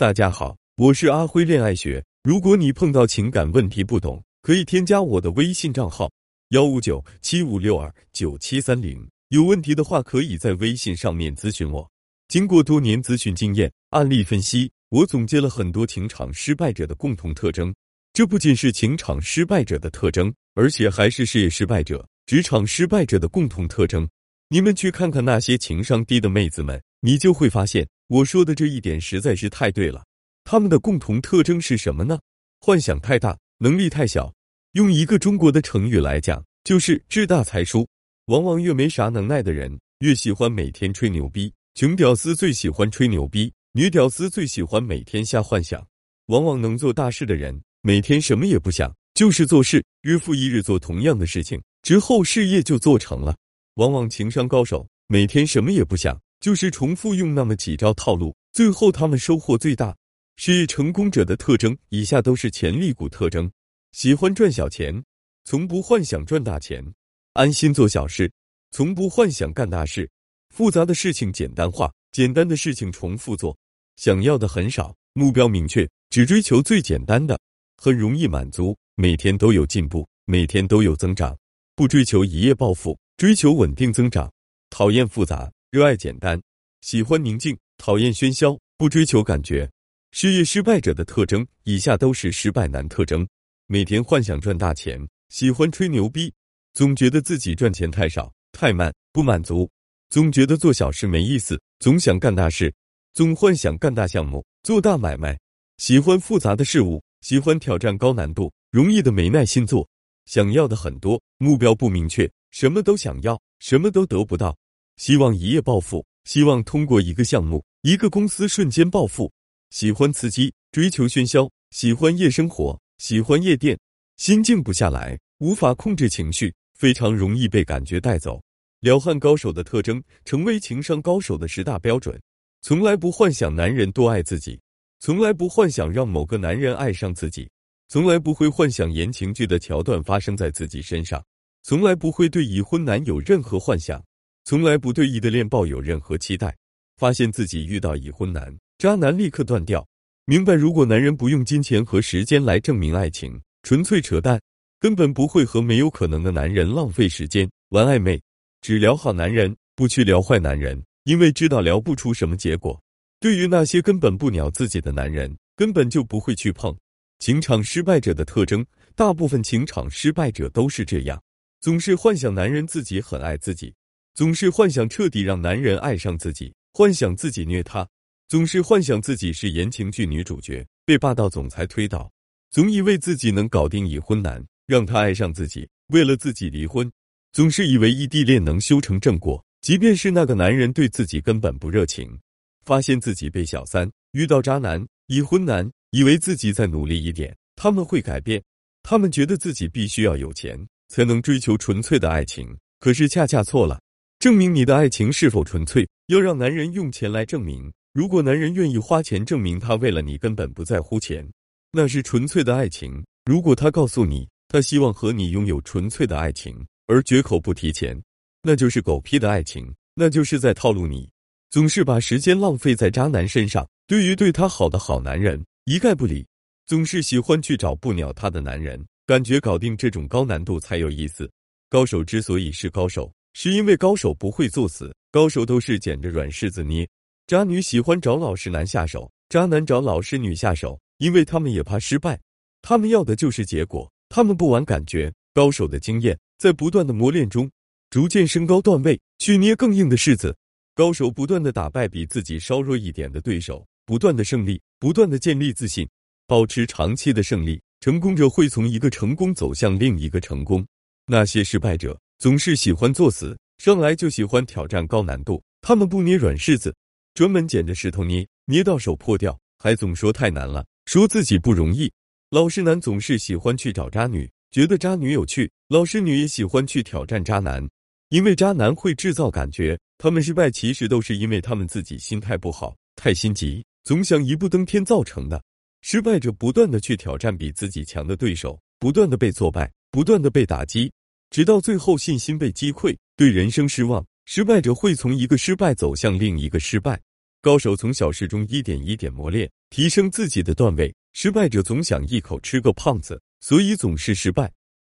大家好，我是阿辉恋爱学。如果你碰到情感问题不懂，可以添加我的微信账号幺五九七五六二九七三零。有问题的话，可以在微信上面咨询我。经过多年咨询经验、案例分析，我总结了很多情场失败者的共同特征。这不仅是情场失败者的特征，而且还是事业失败者、职场失败者的共同特征。你们去看看那些情商低的妹子们，你就会发现。我说的这一点实在是太对了，他们的共同特征是什么呢？幻想太大，能力太小。用一个中国的成语来讲，就是志大才疏。往往越没啥能耐的人，越喜欢每天吹牛逼。穷屌丝最喜欢吹牛逼，女屌丝最喜欢每天瞎幻想。往往能做大事的人，每天什么也不想，就是做事，日复一日做同样的事情，之后事业就做成了。往往情商高手，每天什么也不想。就是重复用那么几招套路，最后他们收获最大。事业成功者的特征，以下都是潜力股特征：喜欢赚小钱，从不幻想赚大钱；安心做小事，从不幻想干大事；复杂的事情简单化，简单的事情重复做；想要的很少，目标明确，只追求最简单的，很容易满足，每天都有进步，每天都有增长，不追求一夜暴富，追求稳定增长，讨厌复杂。热爱简单，喜欢宁静，讨厌喧嚣，不追求感觉。事业失败者的特征，以下都是失败男特征：每天幻想赚大钱，喜欢吹牛逼，总觉得自己赚钱太少太慢，不满足，总觉得做小事没意思，总想干大事，总幻想干大项目，做大买卖。喜欢复杂的事物，喜欢挑战高难度，容易的没耐心做，想要的很多，目标不明确，什么都想要，什么都得不到。希望一夜暴富，希望通过一个项目、一个公司瞬间暴富。喜欢刺激，追求喧嚣，喜欢夜生活，喜欢夜店，心静不下来，无法控制情绪，非常容易被感觉带走。撩汉高手的特征，成为情商高手的十大标准：从来不幻想男人多爱自己，从来不幻想让某个男人爱上自己，从来不会幻想言情剧的桥段发生在自己身上，从来不会对已婚男有任何幻想。从来不对异地恋抱有任何期待，发现自己遇到已婚男渣男立刻断掉。明白，如果男人不用金钱和时间来证明爱情，纯粹扯淡，根本不会和没有可能的男人浪费时间玩暧昧，只聊好男人，不去聊坏男人，因为知道聊不出什么结果。对于那些根本不鸟自己的男人，根本就不会去碰。情场失败者的特征，大部分情场失败者都是这样，总是幻想男人自己很爱自己。总是幻想彻底让男人爱上自己，幻想自己虐他，总是幻想自己是言情剧女主角被霸道总裁推倒，总以为自己能搞定已婚男，让他爱上自己，为了自己离婚，总是以为异地恋能修成正果，即便是那个男人对自己根本不热情，发现自己被小三遇到渣男已婚男，以为自己再努力一点他们会改变，他们觉得自己必须要有钱才能追求纯粹的爱情，可是恰恰错了。证明你的爱情是否纯粹，要让男人用钱来证明。如果男人愿意花钱证明他为了你根本不在乎钱，那是纯粹的爱情。如果他告诉你他希望和你拥有纯粹的爱情，而绝口不提钱，那就是狗屁的爱情，那就是在套路你。总是把时间浪费在渣男身上，对于对他好的好男人一概不理，总是喜欢去找不鸟他的男人，感觉搞定这种高难度才有意思。高手之所以是高手。是因为高手不会作死，高手都是捡着软柿子捏。渣女喜欢找老实男下手，渣男找老实女下手，因为他们也怕失败，他们要的就是结果，他们不玩感觉。高手的经验在不断的磨练中，逐渐升高段位，去捏更硬的柿子。高手不断的打败比自己稍弱一点的对手，不断的胜利，不断的建立自信，保持长期的胜利。成功者会从一个成功走向另一个成功，那些失败者。总是喜欢作死，上来就喜欢挑战高难度。他们不捏软柿子，专门捡着石头捏，捏到手破掉，还总说太难了，说自己不容易。老实男总是喜欢去找渣女，觉得渣女有趣。老实女也喜欢去挑战渣男，因为渣男会制造感觉。他们失败其实都是因为他们自己心态不好，太心急，总想一步登天造成的。失败者不断的去挑战比自己强的对手，不断的被挫败，不断的被打击。直到最后信心被击溃，对人生失望，失败者会从一个失败走向另一个失败。高手从小事中一点一点磨练，提升自己的段位；失败者总想一口吃个胖子，所以总是失败。